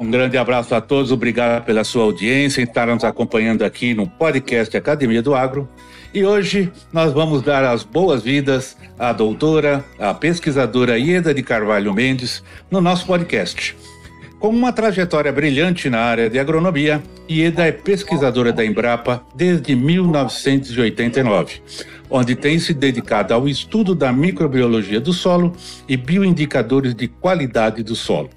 um grande abraço a todos, obrigado pela sua audiência, estar nos acompanhando aqui no podcast Academia do Agro. E hoje nós vamos dar as boas-vindas à doutora, à pesquisadora Ieda de Carvalho Mendes, no nosso podcast. Com uma trajetória brilhante na área de agronomia, Ieda é pesquisadora da Embrapa desde 1989, onde tem se dedicado ao estudo da microbiologia do solo e bioindicadores de qualidade do solo.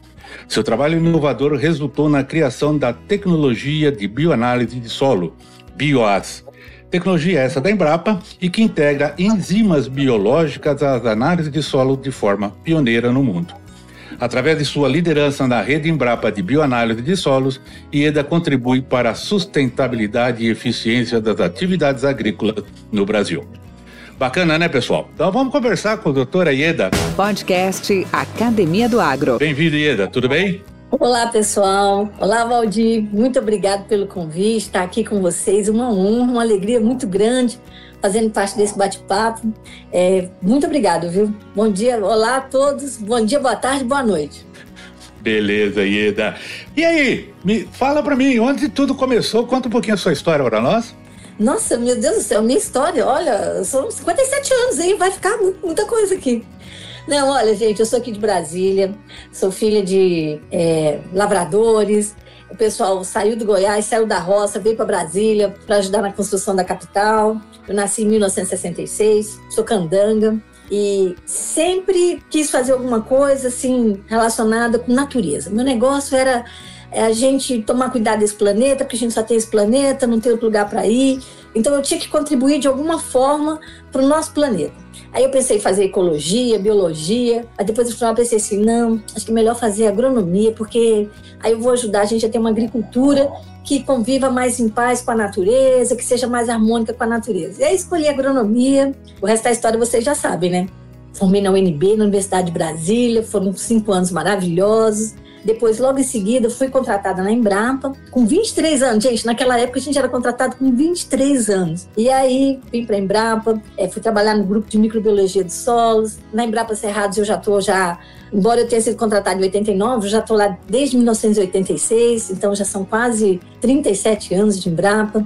Seu trabalho inovador resultou na criação da tecnologia de bioanálise de solo, BioAS. Tecnologia essa da Embrapa e que integra enzimas biológicas às análises de solo de forma pioneira no mundo. Através de sua liderança na rede Embrapa de bioanálise de solos, IEDA contribui para a sustentabilidade e eficiência das atividades agrícolas no Brasil. Bacana, né, pessoal? Então vamos conversar com a doutora Ieda. Podcast Academia do Agro. Bem-vindo, Ieda. Tudo bem? Olá, pessoal. Olá, Valdir. Muito obrigado pelo convite, estar aqui com vocês. Uma honra, uma alegria muito grande fazendo parte desse bate-papo. É, muito obrigado, viu? Bom dia, olá a todos. Bom dia, boa tarde, boa noite. Beleza, Ieda. E aí, me fala para mim, onde tudo começou? Conta um pouquinho a sua história para nós. Nossa, meu Deus do céu, minha história, olha, são 57 anos, hein? Vai ficar muita coisa aqui. Não, olha, gente, eu sou aqui de Brasília, sou filha de é, lavradores. O pessoal saiu do Goiás, saiu da roça, veio para Brasília para ajudar na construção da capital. Eu nasci em 1966, sou candanga e sempre quis fazer alguma coisa assim relacionada com natureza. Meu negócio era é a gente tomar cuidado desse planeta, porque a gente só tem esse planeta, não tem outro lugar para ir. Então eu tinha que contribuir de alguma forma para o nosso planeta. Aí eu pensei em fazer ecologia, biologia, aí depois no final eu pensei assim, não, acho que é melhor fazer agronomia, porque aí eu vou ajudar a gente a ter uma agricultura que conviva mais em paz com a natureza, que seja mais harmônica com a natureza. E aí escolhi agronomia, o resto da história vocês já sabem, né? Formei na UNB, na Universidade de Brasília, foram cinco anos maravilhosos. Depois, logo em seguida, fui contratada na Embrapa, com 23 anos. Gente, naquela época a gente era contratado com 23 anos. E aí, vim para a Embrapa, é, fui trabalhar no grupo de microbiologia dos solos. Na Embrapa Cerrados eu já estou já Embora eu tenha sido contratada em 89, eu já estou lá desde 1986, então já são quase 37 anos de Embrapa.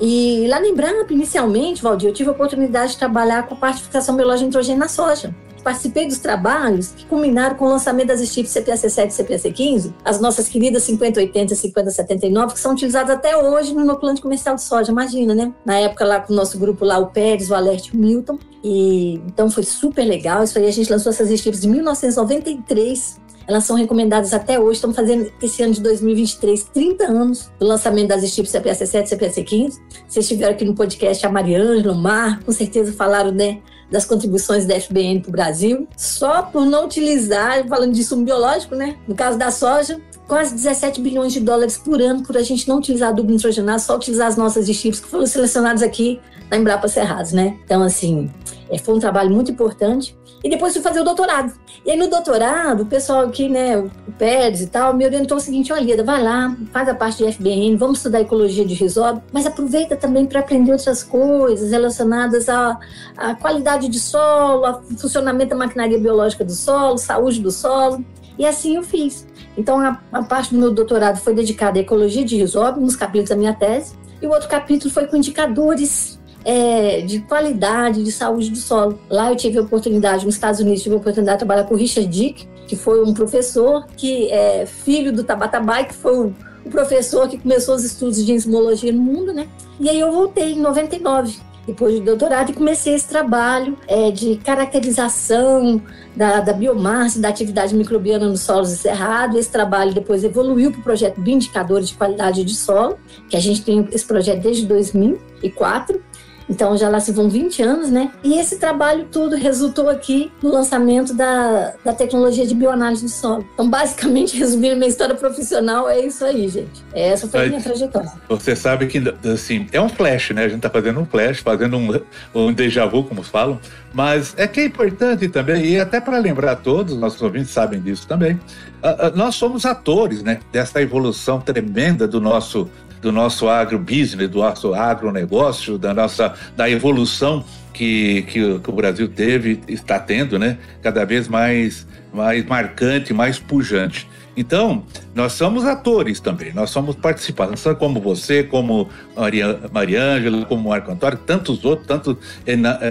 E lá na Embrapa, inicialmente, Valdir, eu tive a oportunidade de trabalhar com a fixação biológica de nitrogênio na soja participei dos trabalhos que culminaram com o lançamento das chips CPAC7 e CPAC15, as nossas queridas 5080 e 5079, que são utilizadas até hoje no inoculante comercial de soja, imagina, né? Na época lá com o nosso grupo lá, o Pérez, o Alert e o Milton. E então foi super legal. Isso aí a gente lançou essas chips em 1993 elas são recomendadas até hoje. Estamos fazendo esse ano de 2023 30 anos do lançamento das chips CPAC7 e CPAC15. Vocês estiveram aqui no podcast a Mariângela, o Mar, com certeza falaram né, das contribuições da FBN para o Brasil, só por não utilizar, falando de sumo biológico, né? No caso da soja, quase 17 bilhões de dólares por ano por a gente não utilizar adubo nitrogenado, só utilizar as nossas chips que foram selecionadas aqui na Embrapa Cerrados, né? Então, assim, é, foi um trabalho muito importante. E depois fui fazer o doutorado. E aí no doutorado, o pessoal aqui, né, o Pérez e tal, me orientou o seguinte, olha, vai lá, faz a parte de FBN, vamos estudar ecologia de risóbio, mas aproveita também para aprender outras coisas relacionadas à, à qualidade de solo, ao funcionamento da maquinaria biológica do solo, saúde do solo. E assim eu fiz. Então, a, a parte do meu doutorado foi dedicada à ecologia de risóbio, nos capítulos da minha tese, e o outro capítulo foi com indicadores é, de qualidade, de saúde do solo. Lá eu tive a oportunidade, nos Estados Unidos, tive a oportunidade de trabalhar com o Richard Dick, que foi um professor que é filho do Tabatabai, que foi o, o professor que começou os estudos de enzimologia no mundo, né? E aí eu voltei em 99 depois do doutorado e comecei esse trabalho é, de caracterização da, da, biomassa, da atividade microbiana nos solos encerrados. Esse trabalho depois evoluiu para o projeto Bioindicadores de Qualidade de Solo, que a gente tem esse projeto desde 2004. Então já lá se vão 20 anos, né? E esse trabalho todo resultou aqui no lançamento da, da tecnologia de bioanálise do solo. Então, basicamente, resumindo minha história profissional, é isso aí, gente. Essa foi a minha trajetória. Você sabe que, assim, é um flash, né? A gente tá fazendo um flash, fazendo um, um déjà vu, como falam, mas é que é importante também, e até para lembrar a todos, nossos ouvintes sabem disso também, uh, uh, nós somos atores, né? Dessa evolução tremenda do nosso do nosso agrobusiness, do nosso agronegócio, da nossa da evolução que, que, que, o Brasil teve, está tendo, né? Cada vez mais, mais marcante, mais pujante. Então, nós somos atores também, nós somos participantes, como você, como Maria, Mariângela, como Marco Antônio, tantos outros, tantos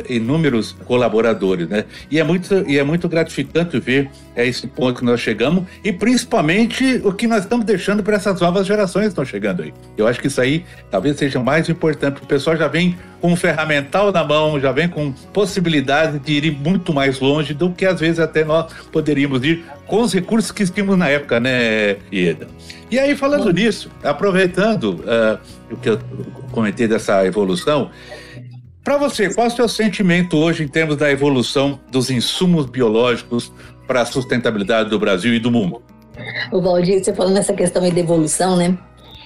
inúmeros colaboradores, né? E é muito, e é muito gratificante ver é esse ponto que nós chegamos e principalmente o que nós estamos deixando para essas novas gerações que estão chegando aí. Eu acho que isso aí talvez seja mais importante, porque o pessoal já vem com um ferramental na mão, já vem com possibilidade de ir muito mais longe do que às vezes até nós poderíamos ir com os recursos que tínhamos na época, né, Ieda? E aí, falando nisso, aproveitando uh, o que eu comentei dessa evolução, para você, qual é o seu sentimento hoje em termos da evolução dos insumos biológicos para a sustentabilidade do Brasil e do mundo? O Valdir, você falando nessa questão aí da evolução, né?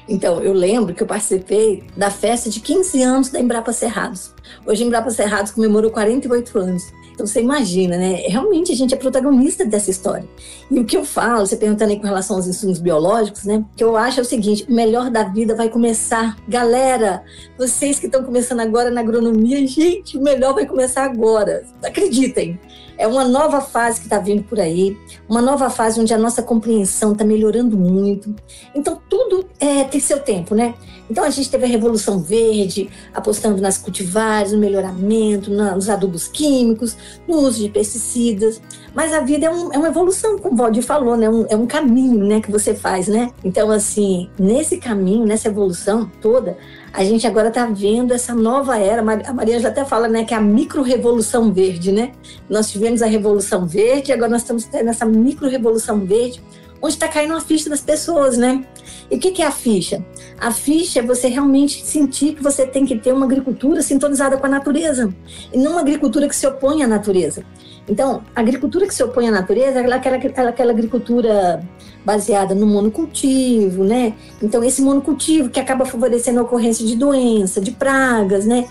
Então, eu lembro que eu participei da festa de 15 anos da Embrapa Cerrados. Hoje a Embrapa Cerrados comemorou 48 anos. Então você imagina, né? Realmente a gente é protagonista dessa história. E o que eu falo, você perguntando aí com relação aos insumos biológicos, né? O que eu acho é o seguinte: o melhor da vida vai começar. Galera, vocês que estão começando agora na agronomia, gente, o melhor vai começar agora. Acreditem. É uma nova fase que está vindo por aí, uma nova fase onde a nossa compreensão está melhorando muito. Então, tudo é, tem seu tempo, né? Então, a gente teve a Revolução Verde, apostando nas cultivares, no melhoramento, nos adubos químicos, no uso de pesticidas. Mas a vida é, um, é uma evolução, como o Valdir falou, né? Um, é um caminho né, que você faz, né? Então, assim, nesse caminho, nessa evolução toda, a gente agora está vendo essa nova era. A Maria já até fala né, que é a micro-revolução verde, né? Nós tivemos a Revolução Verde, agora nós estamos tendo essa micro-revolução verde, onde está caindo a ficha das pessoas, né? E o que, que é a ficha? A ficha é você realmente sentir que você tem que ter uma agricultura sintonizada com a natureza, e não uma agricultura que se opõe à natureza. Então, a agricultura que se opõe à natureza é aquela, aquela, aquela agricultura baseada no monocultivo, né? Então, esse monocultivo que acaba favorecendo a ocorrência de doença, de pragas, né?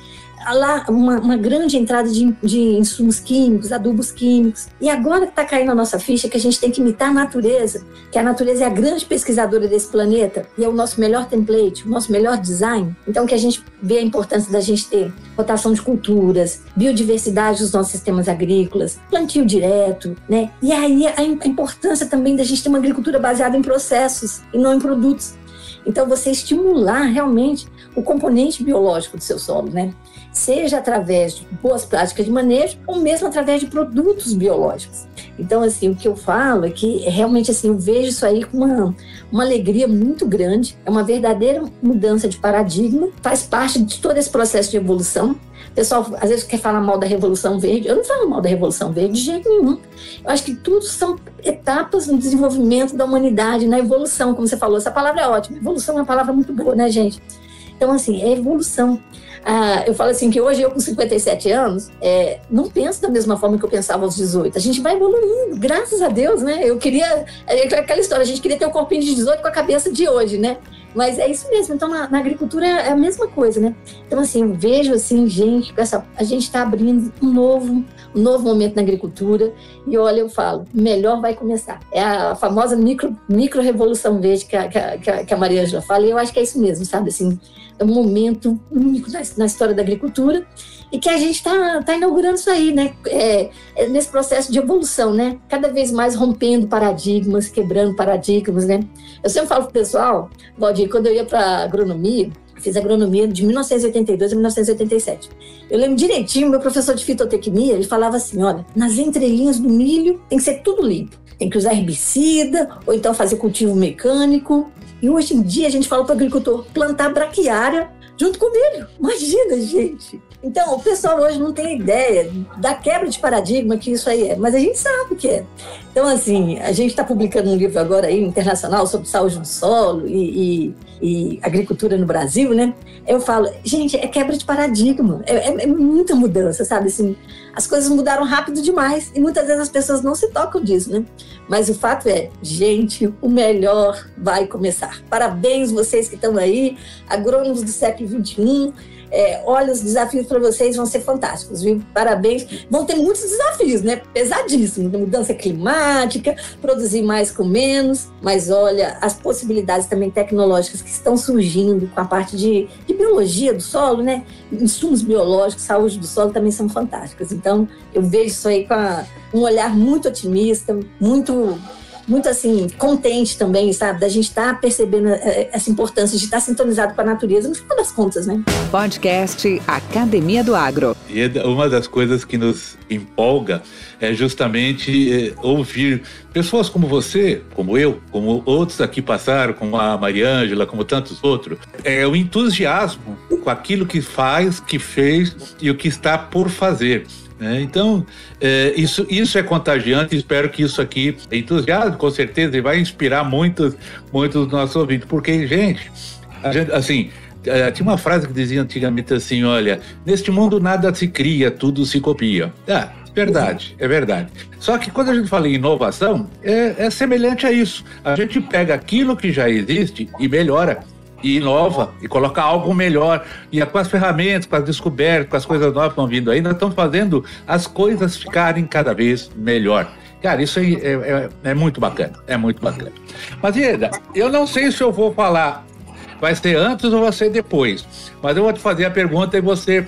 Lá uma, uma grande entrada de, de, insumos químicos, adubos químicos. E agora que está caindo a nossa ficha que a gente tem que imitar a natureza, que a natureza é a grande pesquisadora desse planeta e é o nosso melhor template, o nosso melhor design. Então que a gente vê a importância da gente ter rotação de culturas, biodiversidade dos nossos sistemas agrícolas, plantio direto, né? E aí a, importância também da gente ter uma agricultura baseada em processos e não em produtos. Então, você estimular realmente o componente biológico do seu solo, né? Seja através de boas práticas de manejo ou mesmo através de produtos biológicos. Então, assim, o que eu falo é que realmente assim, eu vejo isso aí com uma, uma alegria muito grande, é uma verdadeira mudança de paradigma, faz parte de todo esse processo de evolução. O pessoal às vezes quer falar mal da Revolução Verde. Eu não falo mal da Revolução Verde de jeito nenhum. Eu acho que tudo são etapas no desenvolvimento da humanidade, na evolução, como você falou. Essa palavra é ótima. Evolução é uma palavra muito boa, né, gente? Então, assim, é evolução. Ah, eu falo assim que hoje eu com 57 anos é, não penso da mesma forma que eu pensava aos 18. A gente vai evoluindo, graças a Deus, né? Eu queria é aquela história, a gente queria ter o um corpinho de 18 com a cabeça de hoje, né? Mas é isso mesmo. Então, na, na, agricultura é a mesma coisa, né? Então, assim, vejo assim, gente, essa, a gente está abrindo um novo, um novo momento na agricultura. E olha, eu falo, melhor vai começar. É a famosa micro, micro revolução verde que a, que a, que a Maria já fala. E eu acho que é isso mesmo, sabe? Assim, é um momento único na, na história da agricultura e que a gente está tá inaugurando isso aí, né? É, é nesse processo de evolução, né? Cada vez mais rompendo paradigmas, quebrando paradigmas, né? Eu sempre falo para o pessoal, Valdir, quando eu ia para agronomia, fiz agronomia de 1982 a 1987. Eu lembro direitinho, meu professor de fitotecnia, ele falava assim, olha, nas entrelinhas do milho tem que ser tudo limpo. Tem que usar herbicida, ou então fazer cultivo mecânico. E hoje em dia a gente fala para o agricultor plantar braquiária junto com milho. Imagina, gente! Então, o pessoal hoje não tem ideia da quebra de paradigma que isso aí é, mas a gente sabe o que é. Então, assim, a gente está publicando um livro agora aí, internacional, sobre saúde do solo e, e, e, agricultura no Brasil, né? Eu falo, gente, é quebra de paradigma, é, é, é muita mudança, sabe? Assim, as coisas mudaram rápido demais e muitas vezes as pessoas não se tocam disso, né? Mas o fato é, gente, o melhor vai começar. Parabéns vocês que estão aí, agrônomos do século XXI, é, olha, os desafios para vocês vão ser fantásticos, viu? Parabéns. Vão ter muitos desafios, né? Pesadíssimos. Mudança climática, produzir mais com menos. Mas olha, as possibilidades também tecnológicas que estão surgindo com a parte de, de biologia do solo, né? Insumos biológicos, saúde do solo também são fantásticas. Então, eu vejo isso aí com a, um olhar muito otimista, muito muito assim, contente também, sabe? Da gente estar tá percebendo eh, eh, essa importância de estar tá sintonizado com a natureza, no final das contas, né? Podcast Academia do Agro. E é uma das coisas que nos empolga é justamente é, ouvir pessoas como você, como eu, como outros aqui passaram, como a Mariângela, como tantos outros. É o entusiasmo com aquilo que faz, que fez e o que está por fazer. Né? Então, é, isso, isso é contagiante. Espero que isso aqui entusiasme, com certeza, e vai inspirar muitos, muitos dos nossos ouvintes. Porque, gente, gente assim, é, tinha uma frase que dizia antigamente assim: olha, neste mundo nada se cria, tudo se copia. Ah, verdade, é verdade. Só que quando a gente fala em inovação, é, é semelhante a isso. A gente pega aquilo que já existe e melhora e inova e coloca algo melhor. E é com as ferramentas, com as descobertas, com as coisas novas que estão vindo aí, nós estamos fazendo as coisas ficarem cada vez melhor. Cara, isso aí é, é, é muito bacana, é muito bacana. Mas, Ieda, eu não sei se eu vou falar, vai ser antes ou vai ser depois, mas eu vou te fazer a pergunta e você,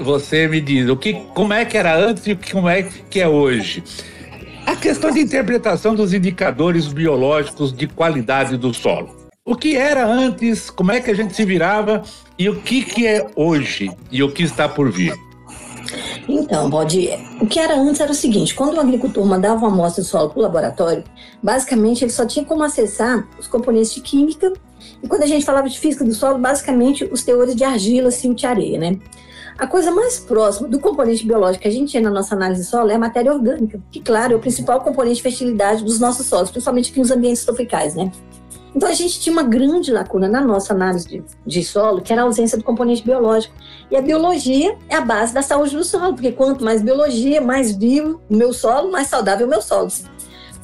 você me diz o que, como é que era antes e como é que é hoje. A questão de interpretação dos indicadores biológicos de qualidade do solo. O que era antes, como é que a gente se virava e o que, que é hoje e o que está por vir? Então, Bode, o que era antes era o seguinte: quando o agricultor mandava uma amostra de solo para o laboratório, basicamente ele só tinha como acessar os componentes de química. E quando a gente falava de física do solo, basicamente os teores de argila, silt e areia, né? A coisa mais próxima do componente biológico que a gente tinha na nossa análise de solo é a matéria orgânica, que, claro, é o principal componente de fertilidade dos nossos solos, principalmente aqui nos ambientes tropicais, né? Então a gente tinha uma grande lacuna na nossa análise de, de, solo, que era a ausência do componente biológico. E a biologia é a base da saúde do solo, porque quanto mais biologia, mais vivo o meu solo, mais saudável o meu solo.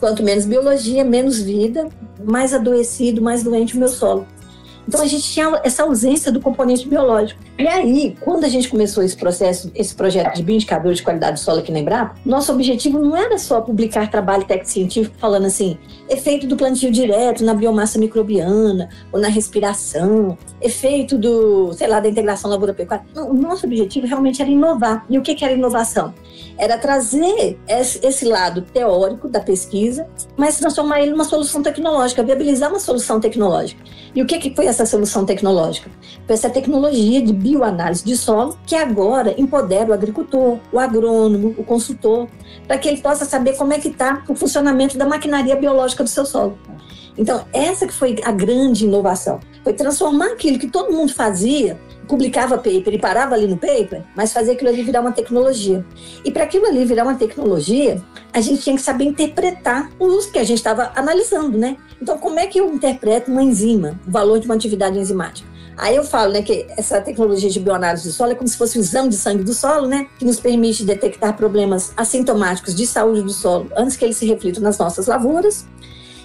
Quanto menos biologia, menos vida, mais adoecido, mais doente o meu solo. Então a gente tinha essa ausência do componente biológico. E aí, quando a gente começou esse processo, esse projeto de bioindicador de qualidade do solo aqui na Embrapa, nosso objetivo não era só publicar trabalho técnico-científico falando assim, efeito do plantio direto na biomassa microbiana ou na respiração, efeito do, sei lá, da integração lavoura-pecuária. O nosso objetivo realmente era inovar. E o que, era inovação? Era trazer esse lado teórico da pesquisa, mas transformar ele numa solução tecnológica, viabilizar uma solução tecnológica. E o que, foi essa solução tecnológica? Foi essa tecnologia de bioanálise de solo que agora empodera o agricultor, o agrônomo, o consultor, para que ele possa saber como é que está o funcionamento da maquinaria biológica do seu solo. Então, essa que foi a grande inovação. Foi transformar aquilo que todo mundo fazia, publicava paper e parava ali no paper, mas fazer aquilo ali virar uma tecnologia. E para aquilo ali virar uma tecnologia, a gente tinha que saber interpretar os que a gente estava analisando, né? Então, como é que eu interpreto uma enzima, o valor de uma atividade enzimática? Aí eu falo, né, que essa tecnologia de bioanálise do solo é como se fosse o exame de sangue do solo, né, que nos permite detectar problemas assintomáticos de saúde do solo antes que eles se reflitam nas nossas lavouras.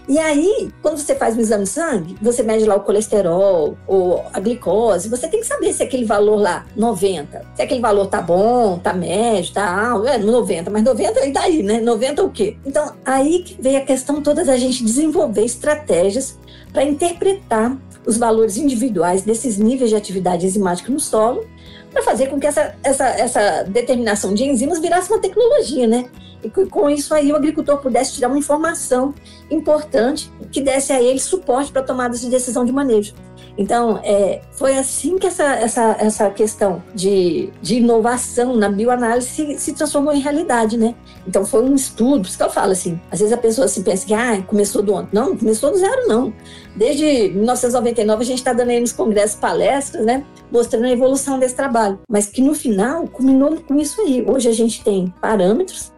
E aí, quando você faz o exame de sangue, você mede lá o colesterol ou a glicose, você tem que saber se aquele valor lá, 90, se aquele valor tá bom, tá médio, tá alto, é 90, mas 90 e daí, né? 90 o quê? Então, aí que veio a questão toda da gente desenvolver estratégias para interpretar os valores individuais desses níveis de atividade enzimática no solo, para fazer com que essa, essa, essa determinação de enzimas virasse uma tecnologia, né? E que com isso aí o agricultor pudesse tirar uma informação importante que desse a ele suporte para tomadas de decisão de manejo. Então, é, foi assim que essa, essa, essa questão de, de inovação na bioanálise se, se transformou em realidade, né? Então, foi um estudo, por isso que eu falo assim, às vezes a pessoa assim, pensa que ah, começou do ontem. Não, começou do zero, não. Desde 1999 a gente está dando aí nos congressos palestras, né? mostrando a evolução desse trabalho, mas que no final culminou com isso aí. Hoje a gente tem parâmetros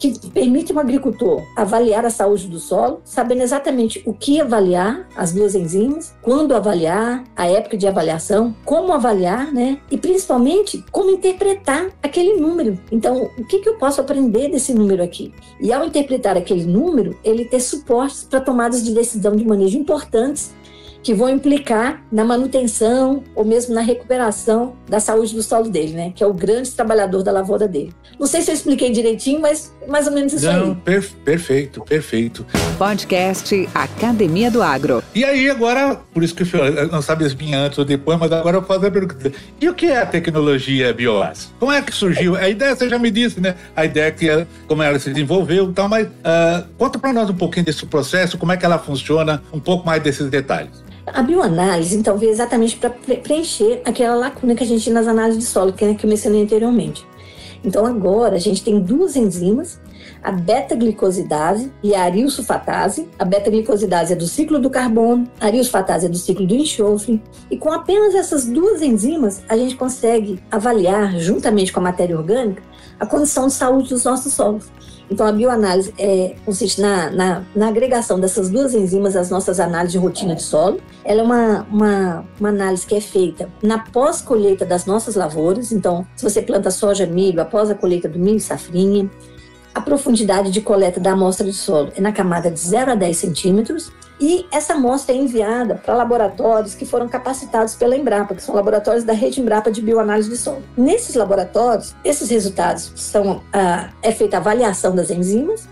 que permite o agricultor avaliar a saúde do solo, sabendo exatamente o que avaliar, as duas enzimas, quando avaliar, a época de avaliação, como avaliar, né? E principalmente como interpretar aquele número. Então, o que, que eu posso aprender desse número aqui? E ao interpretar aquele número, ele ter suportes para tomadas de decisão de manejo importantes que vão implicar na manutenção ou mesmo na recuperação da saúde do solo dele, né? Que é o grande trabalhador da lavoura dele. Não sei se eu expliquei direitinho, mas mais ou menos isso Não, aí. Per perfeito, perfeito. Podcast Academia do Agro. E aí, agora, por isso que eu não sabia se vinha antes ou depois, mas agora eu faço a pergunta. E o que é a tecnologia bioás? Como é que surgiu? A ideia você já me disse, né? A ideia é que como ela se desenvolveu e tal, mas uh, conta para nós um pouquinho desse processo, como é que ela funciona, um pouco mais desses detalhes. A bioanálise, então, veio exatamente para preencher aquela lacuna que a gente tinha nas análises de solo, que, que eu mencionei anteriormente. Então, agora, a gente tem duas enzimas, a beta-glicosidase e a arilsulfatase. A beta-glicosidase é do ciclo do carbono, a arilsulfatase é do ciclo do enxofre. E com apenas essas duas enzimas, a gente consegue avaliar, juntamente com a matéria orgânica, a condição de saúde dos nossos solos. Então, a bioanálise é, consiste na, na, na, agregação dessas duas enzimas às nossas análises de rotina de solo. Ela é uma, uma, uma análise que é feita na pós-colheita das nossas lavouras. Então, se você planta soja, milho, após a colheita do milho e safrinha. A profundidade de coleta da amostra de solo é na camada de 0 a 10 centímetros. E essa amostra é enviada para laboratórios que foram capacitados pela Embrapa, que são laboratórios da rede Embrapa de bioanálise de solo. Nesses laboratórios, esses resultados são ah, é feita a avaliação das enzimas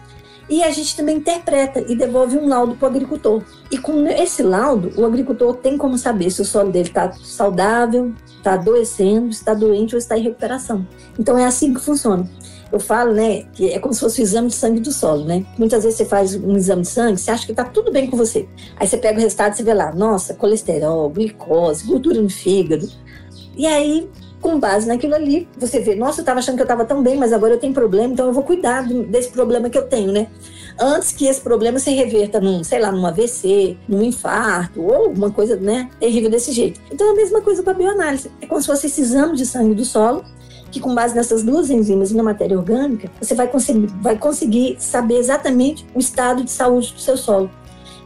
e a gente também interpreta e devolve um laudo para o agricultor. E com esse laudo, o agricultor tem como saber se o solo dele está saudável, está adoecendo, está doente ou está em recuperação. Então é assim que funciona. Eu falo, né, que é como se fosse o exame de sangue do solo, né? Muitas vezes você faz um exame de sangue, você acha que tá tudo bem com você. Aí você pega o resultado e você vê lá, nossa, colesterol, glicose, gordura no fígado. E aí, com base naquilo ali, você vê, nossa, eu estava achando que eu estava tão bem, mas agora eu tenho problema, então eu vou cuidar desse problema que eu tenho, né? Antes que esse problema se reverta num, sei lá, num AVC, num infarto, ou alguma coisa, né, terrível desse jeito. Então é a mesma coisa com a bioanálise. É como se fosse esse exame de sangue do solo, que com base nessas duas enzimas e na matéria orgânica, você vai conseguir, vai conseguir saber exatamente o estado de saúde do seu solo.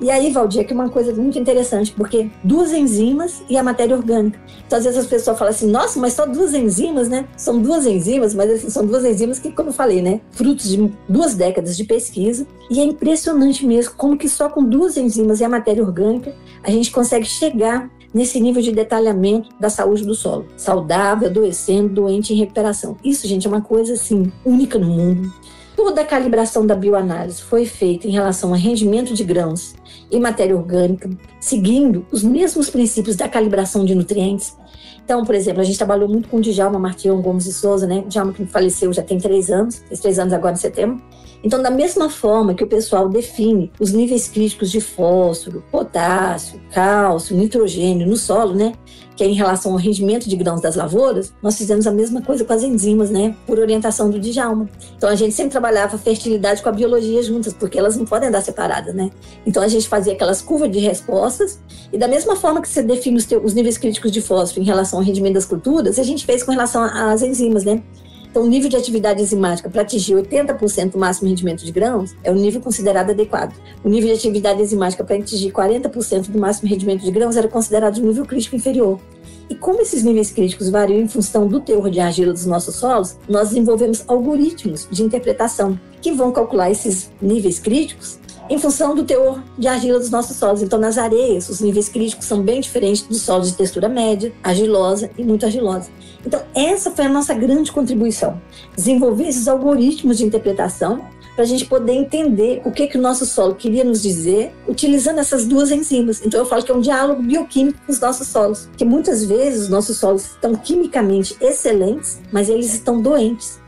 E aí, Valdir, aqui uma coisa muito interessante, porque duas enzimas e a matéria orgânica. Então, às vezes as pessoas falam assim, nossa, mas só duas enzimas, né? São duas enzimas, mas assim, são duas enzimas que, como eu falei, né? Frutos de duas décadas de pesquisa. E é impressionante mesmo como que só com duas enzimas e a matéria orgânica a gente consegue chegar nesse nível de detalhamento da saúde do solo. Saudável, adoecendo, doente em recuperação. Isso, gente, é uma coisa assim única no mundo. Toda a calibração da bioanálise foi feita em relação a rendimento de grãos e matéria orgânica, seguindo os mesmos princípios da calibração de nutrientes. Então, por exemplo, a gente trabalhou muito com o Djalma Martião Gomes de Souza, né? Djalma que faleceu já tem três anos, fez três anos agora em setembro. Então, da mesma forma que o pessoal define os níveis críticos de fósforo, potássio, cálcio, nitrogênio no solo, né? Que é em relação ao rendimento de grãos das lavouras, nós fizemos a mesma coisa com as enzimas, né? Por orientação do Djalma. Então, a gente sempre trabalhava a fertilidade com a biologia juntas, porque elas não podem andar separadas, né? Então, a gente fazia aquelas curvas de respostas e da mesma forma que você define os, teus, os níveis críticos de fósforo em relação ao rendimento das culturas, a gente fez com relação às enzimas, né? Então, o nível de atividade enzimática para atingir 80% do máximo rendimento de grãos é o nível considerado adequado. O nível de atividade enzimática para atingir 40% do máximo rendimento de grãos era considerado um nível crítico inferior. E como esses níveis críticos variam em função do teor de argila dos nossos solos, nós desenvolvemos algoritmos de interpretação que vão calcular esses níveis críticos em função do teor de argila dos nossos solos. Então, nas areias, os níveis críticos são bem diferentes dos solos de textura média, argilosa e muito argilosa. Então, essa foi a nossa grande contribuição. Desenvolver esses algoritmos de interpretação para a gente poder entender o que, que o nosso solo queria nos dizer utilizando essas duas enzimas. Então, eu falo que é um diálogo bioquímico com os nossos solos, que muitas vezes os nossos solos estão quimicamente excelentes, mas eles estão doentes.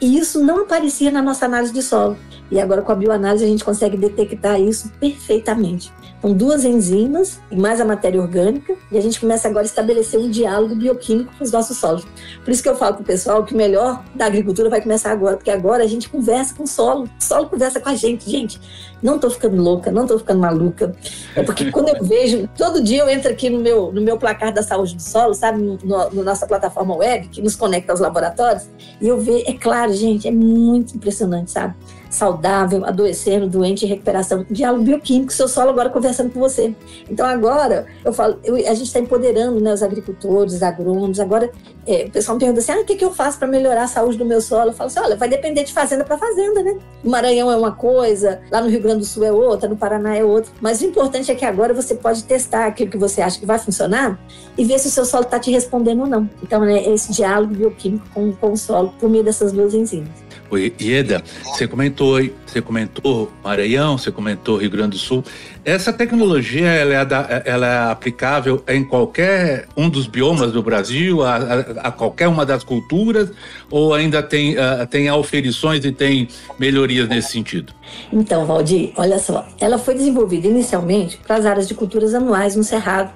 E isso não aparecia na nossa análise de solo. E agora com a bioanálise a gente consegue detectar isso perfeitamente. Então, duas enzimas e mais a matéria orgânica, e a gente começa agora a estabelecer um diálogo bioquímico com os nossos solos. Por isso que eu falo para o pessoal que o melhor da agricultura vai começar agora, porque agora a gente conversa com o solo, o solo conversa com a gente. Gente, Não tô ficando louca, não tô ficando maluca. É porque quando eu vejo, todo dia eu entro aqui no meu, no meu placar da saúde do solo, sabe, no, no nossa plataforma web, que nos conecta aos laboratórios, e eu vejo, é claro, gente, é muito impressionante, sabe? Saudável, adoecendo, doente, em recuperação. Diálogo bioquímico, seu solo agora conversando com você. Então agora, eu falo, eu, a gente está empoderando né, os agricultores, os agrônomos. Agora, é, o pessoal me pergunta assim, ah, o que, que eu faço para melhorar a saúde do meu solo? Eu falo assim, olha, vai depender de fazenda para fazenda, né? O Maranhão é uma coisa, lá no Rio Grande do Sul é outra, no Paraná é outra. Mas o importante é que agora você pode testar aquilo que você acha que vai funcionar e ver se o seu solo está te respondendo ou não. Então, né, esse diálogo bioquímico com, com o solo por meio dessas duas enzimas. O Ieda, você comentou, você comentou Maranhão, você comentou Rio Grande do Sul. Essa tecnologia ela é, da, ela é aplicável em qualquer um dos biomas do Brasil, a, a, a qualquer uma das culturas, ou ainda tem, uh, tem auferições e tem melhorias nesse sentido? Então, Valdir, olha só, ela foi desenvolvida inicialmente para as áreas de culturas anuais no Cerrado,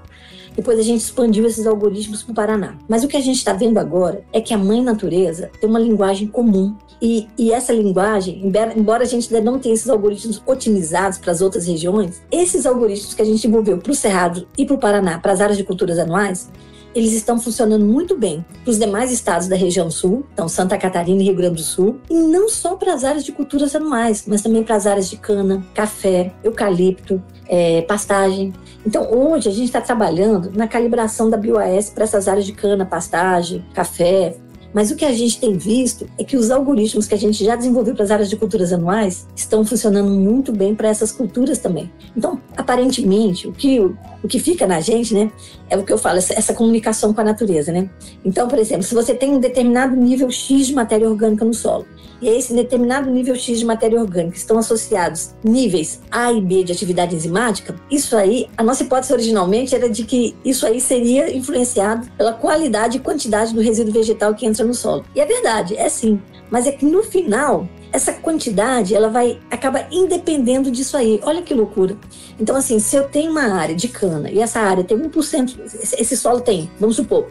depois a gente expandiu esses algoritmos para o Paraná. Mas o que a gente está vendo agora é que a mãe natureza tem uma linguagem comum. E, e essa linguagem, embora a gente ainda não tenha esses algoritmos otimizados para as outras regiões, esses algoritmos que a gente desenvolveu para o Cerrado e para o Paraná, para as áreas de culturas anuais, eles estão funcionando muito bem para os demais estados da região sul, então Santa Catarina e Rio Grande do Sul, e não só para as áreas de culturas anuais, mas também para as áreas de cana, café, eucalipto, é, pastagem. Então, hoje a gente está trabalhando na calibração da BioAS para essas áreas de cana, pastagem, café, mas o que a gente tem visto é que os algoritmos que a gente já desenvolveu para as áreas de culturas anuais estão funcionando muito bem para essas culturas também. Então, aparentemente, o que, o que fica na gente, né, é o que eu falo, essa, essa comunicação com a natureza, né? Então, por exemplo, se você tem um determinado nível X de matéria orgânica no solo, e esse determinado nível X de matéria orgânica estão associados níveis A e B de atividade enzimática, isso aí, a nossa hipótese originalmente era de que isso aí seria influenciado pela qualidade e quantidade do resíduo vegetal que entra no solo. E é verdade, é sim. Mas é que no final, essa quantidade ela vai acaba independendo disso aí. Olha que loucura. Então assim, se eu tenho uma área de cana e essa área tem 1%, esse solo tem, vamos supor,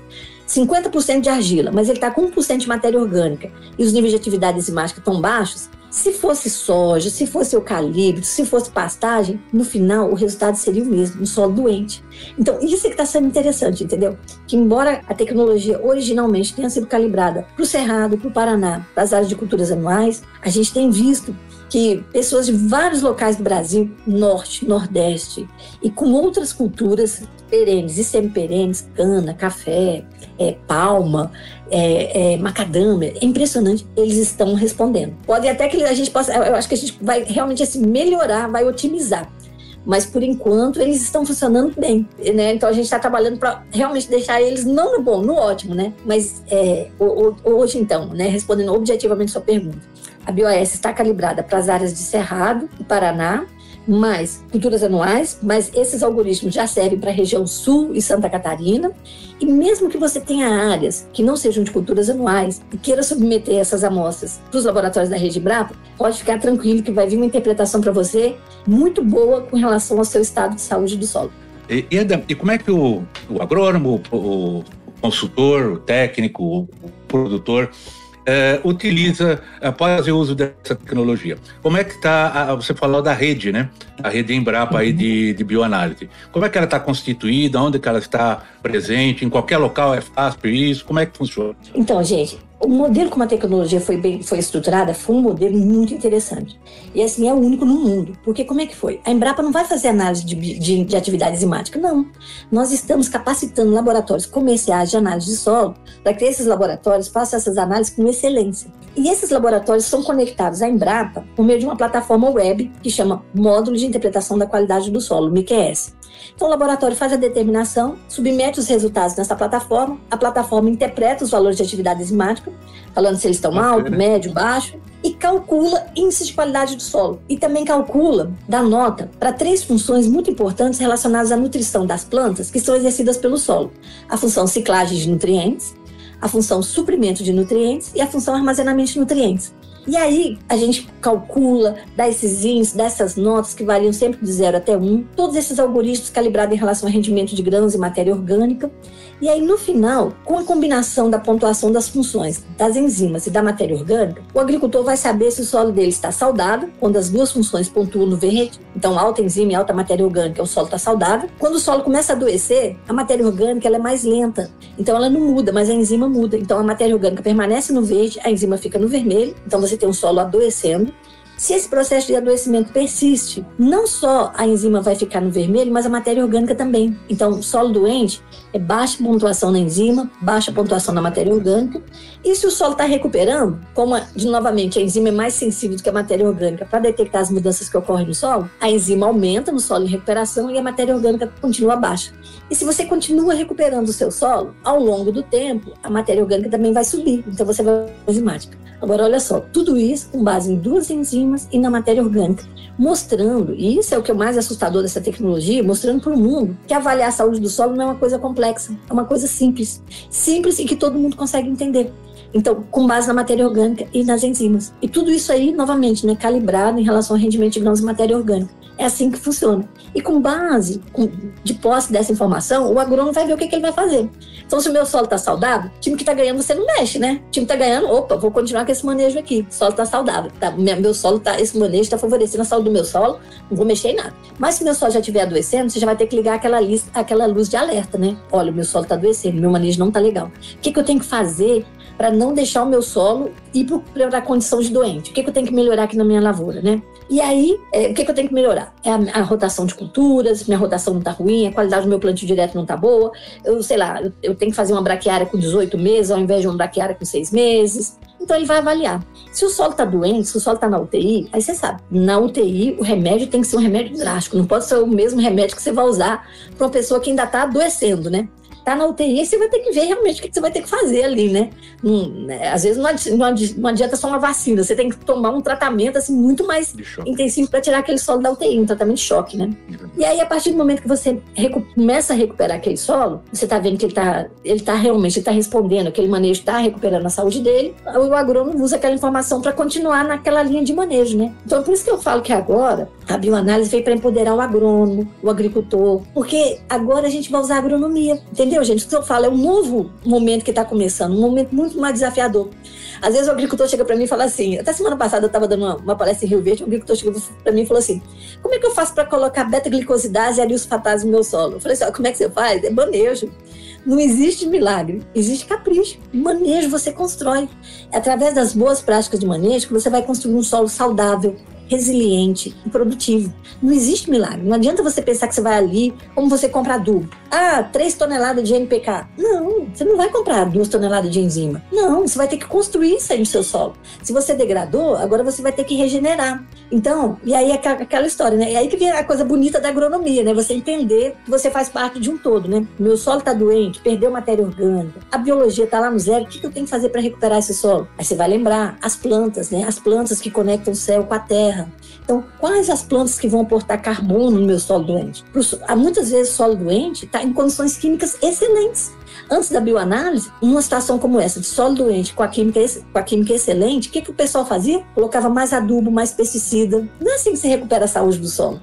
50% de argila, mas ele está com 1% de matéria orgânica e os níveis de atividade enzimática estão baixos, se fosse soja, se fosse eucalipto, se fosse pastagem, no final o resultado seria o mesmo, um solo doente. Então, isso é que está sendo interessante, entendeu? Que embora a tecnologia originalmente tenha sido calibrada para o Cerrado, para o Paraná, para as áreas de culturas anuais, a gente tem visto que pessoas de vários locais do Brasil, norte, nordeste, e com outras culturas perenes e semi-perenes, cana, café, é, palma, é, é, macadâmia, é impressionante, eles estão respondendo. Pode até que a gente possa, eu acho que a gente vai realmente assim, melhorar, vai otimizar. Mas por enquanto eles estão funcionando bem, né? Então a gente está trabalhando para realmente deixar eles não no bom, no ótimo, né? Mas é, hoje então, né? Respondendo objetivamente sua pergunta, a BioS está calibrada para as áreas de Cerrado e Paraná, mais culturas anuais, mas esses algoritmos já servem para a região sul e Santa Catarina. E mesmo que você tenha áreas que não sejam de culturas anuais e queira submeter essas amostras para os laboratórios da rede Brapa, pode ficar tranquilo que vai vir uma interpretação para você muito boa com relação ao seu estado de saúde do solo. E, e, e como é que o, o agrônomo, o, o consultor, o técnico, o produtor é, utiliza, pode fazer uso dessa tecnologia. Como é que está, você falou da rede, né? A rede Embrapa aí de, de bioanálise. Como é que ela está constituída, onde que ela está presente, em qualquer local é fácil isso, como é que funciona? Então, gente, o modelo como a tecnologia foi bem foi estruturada foi um modelo muito interessante. E assim, é o único no mundo. Porque como é que foi? A Embrapa não vai fazer análise de, de, de atividade enzimática, não. Nós estamos capacitando laboratórios comerciais de análise de solo para que esses laboratórios façam essas análises com excelência. E esses laboratórios são conectados à Embrapa por meio de uma plataforma web que chama Módulo de Interpretação da Qualidade do Solo, MIQS. Então, o laboratório faz a determinação, submete os resultados nessa plataforma, a plataforma interpreta os valores de atividade enzimática, falando se eles estão alto, médio, baixo, e calcula índice de qualidade do solo. E também calcula, dá nota para três funções muito importantes relacionadas à nutrição das plantas que são exercidas pelo solo: a função ciclagem de nutrientes, a função suprimento de nutrientes e a função armazenamento de nutrientes. E aí a gente calcula, dá esses índices, dá essas notas que variam sempre de 0 até 1, um, todos esses algoritmos calibrados em relação ao rendimento de grãos e matéria orgânica. E aí, no final, com a combinação da pontuação das funções das enzimas e da matéria orgânica, o agricultor vai saber se o solo dele está saudável, quando as duas funções pontuam no verde, então alta enzima e alta matéria orgânica, o solo está saudável. Quando o solo começa a adoecer, a matéria orgânica ela é mais lenta, então ela não muda, mas a enzima muda. Então a matéria orgânica permanece no verde, a enzima fica no vermelho, então você tem um solo adoecendo. Se esse processo de adoecimento persiste, não só a enzima vai ficar no vermelho, mas a matéria orgânica também. Então, solo doente é baixa pontuação na enzima, baixa pontuação na matéria orgânica. E se o solo está recuperando, como de novamente a enzima é mais sensível do que a matéria orgânica para detectar as mudanças que ocorrem no solo, a enzima aumenta no solo em recuperação e a matéria orgânica continua baixa. E se você continua recuperando o seu solo, ao longo do tempo, a matéria orgânica também vai subir. Então você vai enzimática. Agora, olha só, tudo isso com base em duas enzimas e na matéria orgânica, mostrando, e isso é o que é mais assustador dessa tecnologia, mostrando para o mundo que avaliar a saúde do solo não é uma coisa complexa, é uma coisa simples. Simples e que todo mundo consegue entender. Então, com base na matéria orgânica e nas enzimas. E tudo isso aí, novamente, né, calibrado em relação ao rendimento de grãos e matéria orgânica. É assim que funciona. E com base, de posse dessa informação, o agrônomo vai ver o que, ele vai fazer. Então, se o meu solo está saudável, time que está ganhando, você não mexe, né? O time está ganhando, opa, vou continuar com esse manejo aqui. O solo está saudável. Tá, meu solo tá, esse manejo está favorecendo a saúde do meu solo, não vou mexer em nada. Mas se meu solo já estiver adoecendo, você já vai ter que ligar aquela, lista, aquela luz de alerta, né? Olha, o meu solo está adoecendo, meu manejo não está legal. O que, que eu tenho que fazer para não deixar o meu solo ir para a condição de doente? O que, que eu tenho que melhorar aqui na minha lavoura, né? E aí, é, o que, que, eu tenho que melhorar? É a, a, rotação de culturas, minha rotação não está ruim, a qualidade do meu plantio direto não está boa, eu sei lá, eu, eu, tenho que fazer uma braquiária com 18 meses ao invés de uma braquiária com 6 meses. Então ele vai avaliar. Se o solo está doente, se o solo está na UTI, aí você sabe, na UTI o remédio tem que ser um remédio drástico, não pode ser o mesmo remédio que você vai usar para uma pessoa que ainda está adoecendo, né? Tá na UTI, você vai ter que ver realmente o que você vai ter que fazer ali, né? Hum? Às vezes não adianta, não adianta só uma vacina, você tem que tomar um tratamento assim, muito mais intensivo para tirar aquele solo da UTI, um tratamento de choque, né? E aí, a partir do momento que você começa a recuperar aquele solo, você está vendo que ele está ele tá realmente ele tá respondendo, aquele manejo está recuperando a saúde dele, o agrônomo usa aquela informação para continuar naquela linha de manejo, né? Então, por isso que eu falo que agora a bioanálise veio para empoderar o agrônomo, o agricultor, porque agora a gente vai usar a agronomia, entendeu, gente? O que eu falo é um novo momento que está começando, um momento muito mais desafiador. Às vezes o agricultor chega para mim e fala assim, até semana passada eu estava dando uma, uma, palestra em Rio Verde, o agricultor chegou para mim e falou assim, como é que eu faço para colocar beta-glicosidase e aliosfatase no meu solo? Eu falei assim, como é que você faz? É manejo. Não existe milagre, existe capricho. Manejo você constrói. É através das boas práticas de manejo que você vai construir um solo saudável, resiliente e produtivo. Não existe milagre. Não adianta você pensar que você vai ali, como você compra adubo. Ah, 3 toneladas de NPK. Não, você não vai comprar 2 toneladas de enzima. Não, você vai ter que construir isso aí no seu solo. Se você degradou, agora você vai ter que regenerar. Então, e aí é aquela história, né? E aí que vem a coisa bonita da agronomia, né? Você entender que você faz parte de um todo, né? Meu solo está doente, perdeu matéria orgânica, a biologia está lá no zero, o que eu tenho que fazer para recuperar esse solo? Aí você vai lembrar as plantas, né? As plantas que conectam o céu com a terra terra. Então, quais as plantas que vão aportar carbono no meu solo doente? Há muitas vezes o solo doente está em condições químicas excelentes. Antes da bioanálise, numa situação como essa, de solo doente com a química, com a química excelente, o que, que o pessoal fazia? Colocava mais adubo, mais pesticida. Não é assim que se recupera a saúde do solo.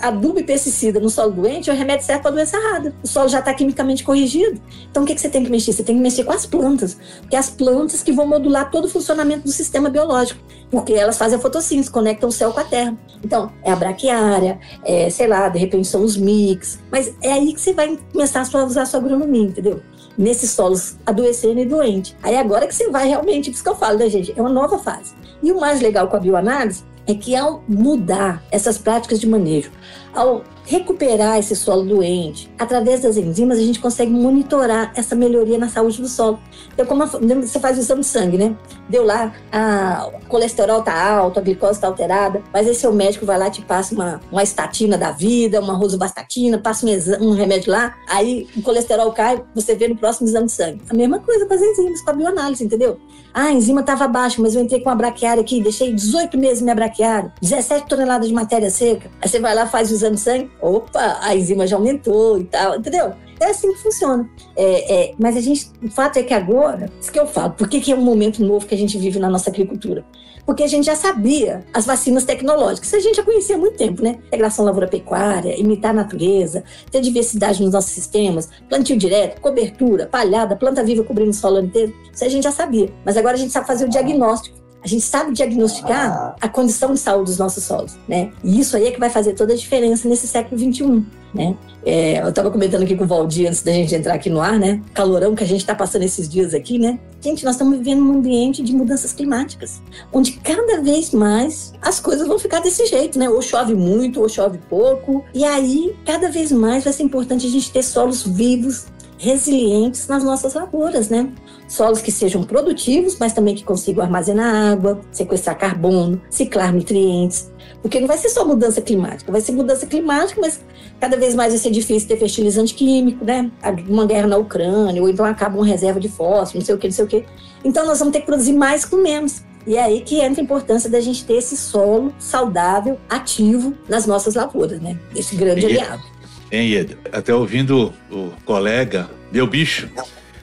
Adubo e pesticida no solo doente é o remédio certo para a doença errada. O solo já está quimicamente corrigido. Então, o que, que você tem que mexer? Você tem que mexer com as plantas, que é as plantas que vão modular todo o funcionamento do sistema biológico, porque elas fazem a fotossíntese, conectam o céu com a terra. Então, é a braquiária, é, sei lá, de repente são os mix, mas é aí que você vai começar a usar a sua agronomia, entendeu? nesses solos adoecendo e doente. Aí agora que você vai realmente, por isso que eu falo, né, gente? É uma nova fase. E o mais legal com a bioanálise é que ao mudar essas práticas de manejo, ao recuperar esse solo doente, através das enzimas, a gente consegue monitorar essa melhoria na saúde do solo. Então, como você faz o exame de sangue, né? Deu lá, a, o colesterol tá alto, a glicose tá alterada, mas aí seu médico vai lá te passa uma, uma estatina da vida, uma rosuvastatina, passa um, um remédio lá, aí o colesterol cai, você vê no próximo exame de sangue. A mesma coisa com as enzimas, com a bioanálise, entendeu? Ah, a enzima estava baixa, mas eu entrei com a braquiária aqui, deixei 18 meses minha braquiária, 17 toneladas de matéria seca. Aí você vai lá, faz o exame de sangue, opa, a enzima já aumentou e tal, entendeu? É assim que funciona. É, é, mas a gente, o fato é que agora, isso que eu falo, por que, que é um momento novo que a gente vive na nossa agricultura? Porque a gente já sabia as vacinas tecnológicas, a gente já conhecia há muito tempo, né? Integração lavoura-pecuária, imitar a natureza, ter diversidade nos nossos sistemas, plantio direto, cobertura, palhada, planta viva cobrindo o solo inteiro. Isso a gente já sabia. Mas agora a gente sabe fazer o diagnóstico a gente sabe diagnosticar a condição de saúde dos nossos solos, né? E isso aí é que vai fazer toda a diferença nesse século XXI, né? É, eu estava comentando aqui com o Valdir antes da gente entrar aqui no ar, né? Calorão que a gente está passando esses dias aqui, né? Gente, nós estamos vivendo num ambiente de mudanças climáticas, onde cada vez mais as coisas vão ficar desse jeito, né? Ou chove muito, ou chove pouco. E aí, cada vez mais vai ser importante a gente ter solos vivos, resilientes nas nossas lavouras, né? solos que sejam produtivos, mas também que consigam armazenar água, sequestrar carbono, ciclar nutrientes. Porque não vai ser só mudança climática, vai ser mudança climática, mas cada vez mais vai ser difícil ter fertilizante químico, né? Uma guerra na Ucrânia, ou então acaba uma reserva de fósforo, não sei o que, não sei o que. Então nós vamos ter que produzir mais com menos. E é aí que entra a importância da gente ter esse solo saudável, ativo nas nossas lavouras, né? Esse grande e, aliado. Hein, Ed? Até ouvindo o colega, meu bicho,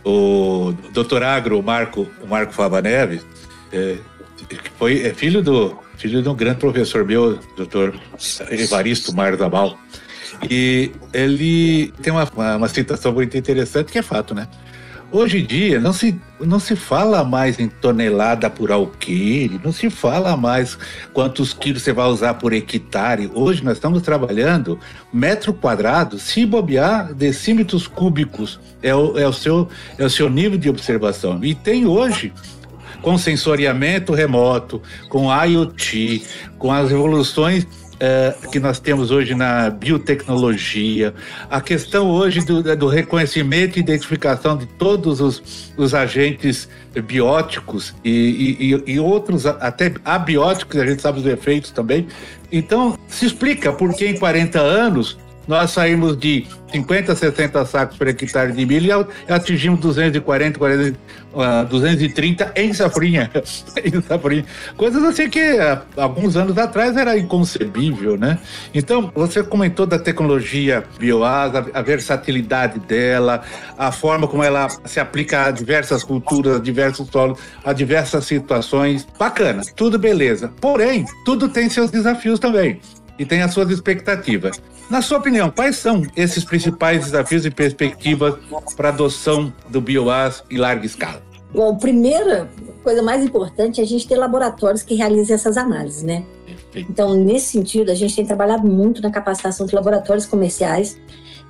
o doutor Agro, o Marco, o Marco Fava Neves, é, foi é filho do filho de um grande professor meu, doutor Evaristo Marzabal. E ele tem uma, uma, uma citação muito interessante que é fato, né? Hoje em dia não se, não se fala mais em tonelada por alqueire, não se fala mais quantos quilos você vai usar por hectare. Hoje nós estamos trabalhando metro quadrado, se bobear, decímetros cúbicos é o, é o, seu, é o seu nível de observação. E tem hoje com sensoriamento remoto, com IoT, com as evoluções é, que nós temos hoje na biotecnologia, a questão hoje do, do reconhecimento e identificação de todos os, os agentes bióticos e, e, e, outros, até abióticos, a gente sabe os efeitos também. Então, se explica por que em 40 anos nós saímos de 50, 60 sacos por hectare de milho e atingimos 240, 40, uh, 230 em safrinha. em safrinha. Coisas assim que uh, alguns anos atrás era inconcebível, né? Então, você comentou da tecnologia bioasa, a versatilidade dela, a forma como ela se aplica a diversas culturas, a diversos solos, a diversas situações. Bacana, tudo beleza. Porém, tudo tem seus desafios também e tem as suas expectativas. Na sua opinião, quais são esses principais desafios e perspectivas para a adoção do bioás em larga escala? Bom, a primeira coisa mais importante é a gente ter laboratórios que realizem essas análises, né? Então, nesse sentido, a gente tem trabalhado muito na capacitação de laboratórios comerciais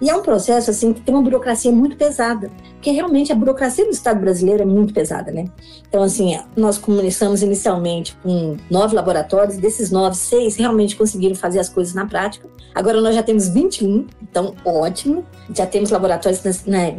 e é um processo assim que tem uma burocracia muito pesada, porque realmente a burocracia do Estado brasileiro é muito pesada, né? Então, assim, nós começamos inicialmente com nove laboratórios, desses nove, seis realmente conseguiram fazer as coisas na prática. Agora nós já temos 21, então ótimo. Já temos laboratórios, né,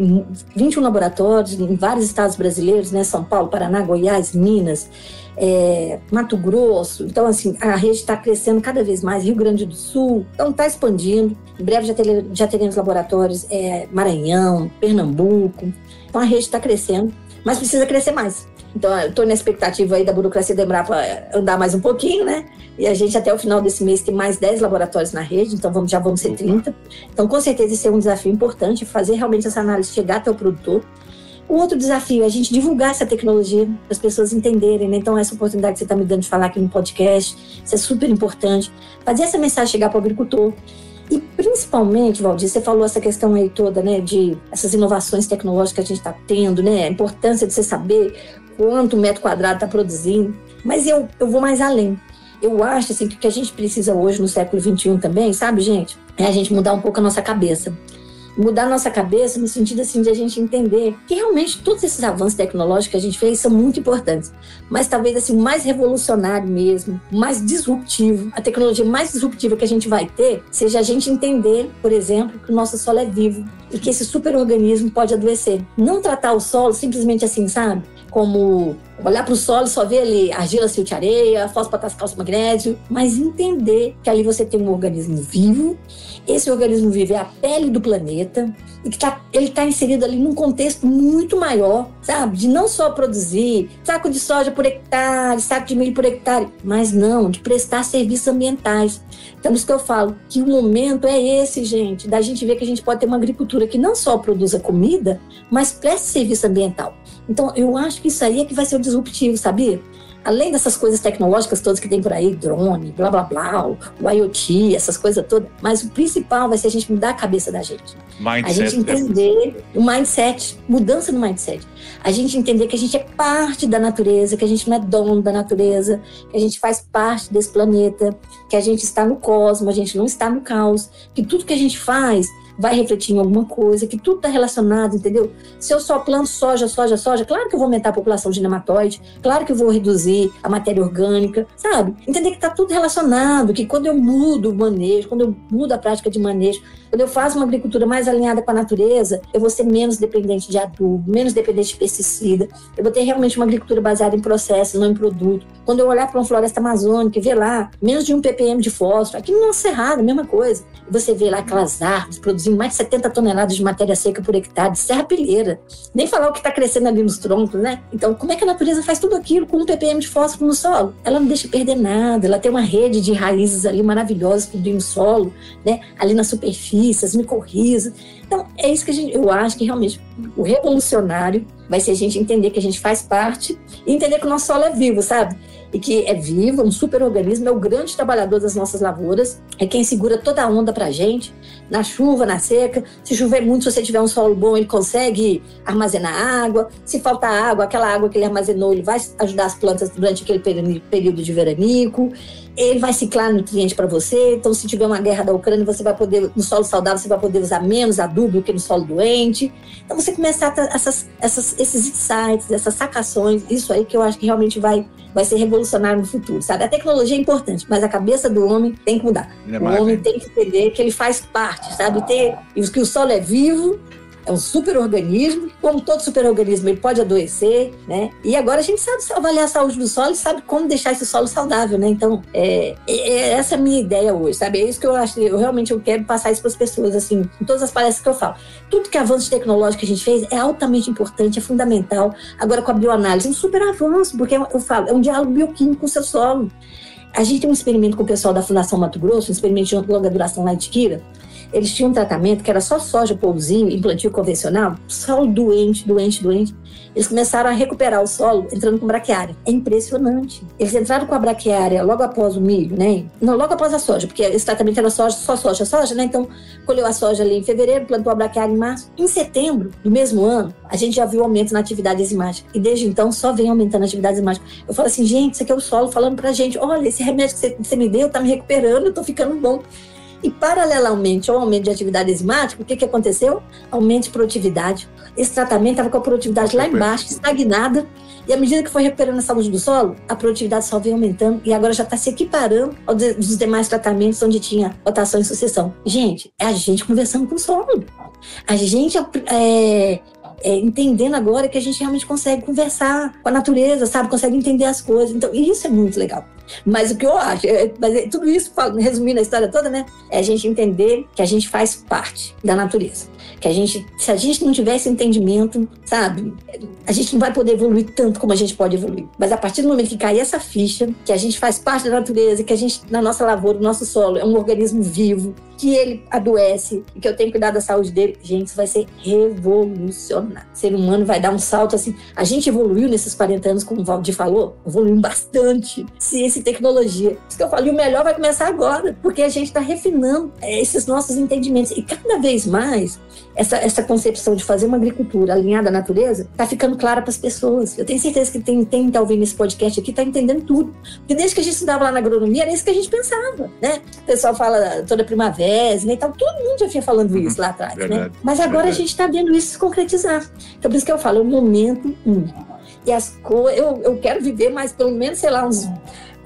21 laboratórios em vários estados brasileiros, né? São Paulo, Paraná, Goiás, Minas é, Mato Grosso. Então, assim, a rede está crescendo cada vez mais, Rio Grande do Sul, então está expandindo. Em breve já, ter, já teremos laboratórios é, Maranhão, Pernambuco. Então a rede está crescendo, mas precisa crescer mais. Então, eu estou na expectativa aí da burocracia da Embrapa andar mais um pouquinho, né? E a gente, até o final desse mês, tem mais 10 laboratórios na rede, então vamos, já vamos ser 30. Então, com certeza, esse é um desafio importante, fazer realmente essa análise chegar até o produtor. O outro desafio é a gente divulgar essa tecnologia, as pessoas entenderem, né? Então, essa oportunidade que você está me dando de falar aqui no podcast, isso é super importante. Fazer essa mensagem chegar para o agricultor. E principalmente, Valdir, você falou essa questão aí toda, né, de essas inovações tecnológicas que a gente está tendo, né, a importância de você saber quanto metro quadrado está produzindo. Mas eu, eu vou mais além. Eu acho assim, que o que a gente precisa hoje no século XXI também, sabe, gente? É a gente mudar um pouco a nossa cabeça mudar nossa cabeça no sentido assim de a gente entender que realmente todos esses avanços tecnológicos que a gente fez são muito importantes, mas talvez assim mais revolucionário mesmo, mais disruptivo, a tecnologia mais disruptiva que a gente vai ter seja a gente entender, por exemplo, que o nosso solo é vivo e que esse superorganismo pode adoecer. Não tratar o solo simplesmente assim, sabe? Como olhar para o solo e só ver ali argila, silt, areia, fosfato, cálcio, magnésio, mas entender que ali você tem um organismo vivo, esse organismo vivo é a pele do planeta e que tá, ele está inserido ali num contexto muito maior, sabe? De não só produzir saco de soja por hectare, saco de milho por hectare, mas não, de prestar serviços ambientais. Então, por isso que eu falo que o momento é esse, gente, da gente ver que a gente pode ter uma agricultura que não só produza comida, mas preste serviço ambiental. Então, eu acho que isso aí é que vai ser o disruptivo, sabia? além dessas coisas tecnológicas todas que tem por aí, drone, blá blá blá, o IoT, essas coisas todas, mas o principal vai ser a gente mudar a cabeça da gente. Mindset, a gente né? entender o mindset, mudança no mindset. A gente entender que a gente é parte da natureza, que a gente não é dono da natureza, que a gente faz parte desse planeta, que a gente está no cosmos, a gente não está no caos, que tudo que a gente faz vai refletir em alguma coisa, que tudo está relacionado, entendeu? Se eu só planto soja, soja, soja, claro que eu vou aumentar a população de nematóide, claro que eu vou reduzir a matéria orgânica, sabe? Entender que está tudo relacionado, que quando eu mudo o manejo, quando eu mudo a prática de manejo, quando eu faço uma agricultura mais alinhada com a natureza, eu vou ser menos dependente de adubo, menos dependente de pesticida, eu vou ter realmente uma agricultura baseada em processos, não em produto. Quando eu olhar para uma floresta amazônica e ver lá menos de um ppm de fósforo, aqui no Cerrado, a mesma coisa. Você vê lá aquelas árvores produzindo mais de 70 toneladas de matéria seca por hectare, de serrapilheira. Nem falar o que está crescendo ali nos troncos, né? Então, como é que a natureza faz tudo aquilo com um ppm de fósforo no solo? Ela não deixa perder nada, ela tem uma rede de raízes ali maravilhosas cobrindo o solo, né? Ali na superfície, as micorrizas. Então, é isso que a gente, eu acho que realmente o revolucionário vai ser a gente entender que a gente faz parte e entender que o nosso solo é vivo, sabe? E que é vivo, um superorganismo, é o grande trabalhador das nossas lavouras, é quem segura toda a onda pra gente, na chuva, na seca. Se chover muito, se você tiver um solo bom, ele consegue armazenar água. Se faltar água, aquela água que ele armazenou, ele vai ajudar as plantas durante aquele período de veranico ele vai ciclar nutriente para você. Então, se tiver uma guerra da Ucrânia, você vai poder, no solo saudável, você vai poder usar menos adubo do que no solo doente. Então, você começar essas, essas, esses insights, essas sacações, isso aí que eu acho que realmente vai, vai ser revolucionário no futuro, sabe? A tecnologia é importante, mas a cabeça do homem tem que mudar. É o homem tem que entender que ele faz parte, sabe? Ter, que o solo é vivo, é um superorganismo, como todo superorganismo, ele pode adoecer, né? E agora a gente sabe avaliar a saúde do solo e sabe como deixar esse solo saudável, né? Então, é, é, é essa é a minha ideia hoje, sabe? É isso que eu acho, eu realmente eu quero passar isso para as pessoas, assim, em todas as palestras que eu falo. Tudo que avanço tecnológico que a gente fez é altamente importante, é fundamental. Agora, com a bioanálise, é um super avanço, porque eu falo, é um diálogo bioquímico com o seu solo. A gente tem um experimento com o pessoal da Fundação Mato Grosso, um experimento de longa duração lá em Tiquira, eles tinham um tratamento que era só soja, pouzinho e plantio convencional, solo doente, doente, doente. Eles começaram a recuperar o solo entrando com braquiária. É impressionante. Eles entraram com a braquiária logo após o milho, né? Não, logo após a soja, porque esse tratamento era soja, só soja, soja, né? Então, colheu a soja ali em fevereiro, plantou a braquiária em março. Em setembro do mesmo ano, a gente já viu aumento na atividade enzimática. E desde então, só vem aumentando a atividade enzimática. Eu falo assim, gente, isso aqui é o solo falando pra gente, olha, esse remédio que você, você me deu tá me recuperando, eu tô ficando bom. E, paralelamente ao aumento de atividade enzimática, o que, que aconteceu? Aumento de produtividade. Esse tratamento estava com a produtividade lá embaixo, estagnada, e à medida que foi recuperando a saúde do solo, a produtividade só vem aumentando e agora já está se equiparando aos demais tratamentos onde tinha rotação e sucessão. Gente, é a gente conversando com o solo. A gente é, é, entendendo agora que a gente realmente consegue conversar com a natureza, sabe? Consegue entender as coisas. Então, isso é muito legal. Mas o que eu acho, é, é, tudo isso, resumindo a história toda, né? É a gente entender que a gente faz parte da natureza. Que a gente, se a gente não tiver esse entendimento, sabe? A gente não vai poder evoluir tanto como a gente pode evoluir. Mas a partir do momento que cair essa ficha, que a gente faz parte da natureza, que a gente, na nossa lavoura, no nosso solo, é um organismo vivo, que ele adoece e que eu tenho que cuidar da saúde dele, gente, isso vai ser revolucionário. O ser humano vai dar um salto assim. A gente evoluiu nesses 40 anos, como o Valdir falou, evoluiu bastante. Ciência e tecnologia. Isso que eu falei, o melhor vai começar agora, porque a gente está refinando esses nossos entendimentos. E cada vez mais, essa, essa concepção de fazer uma agricultura alinhada à natureza está ficando clara para as pessoas. Eu tenho certeza que tem, tem tá ouvindo esse podcast aqui, está entendendo tudo. Porque desde que a gente estudava lá na agronomia, era isso que a gente pensava, né? O pessoal fala toda primavera, né, e tal. Todo mundo já vinha falando uhum. isso lá atrás, né? Verdade, né? Mas agora verdade. a gente está vendo isso se concretizar. Então, por isso que eu falo, é um momento único. E as coisas, eu, eu quero viver mais pelo menos, sei lá, uns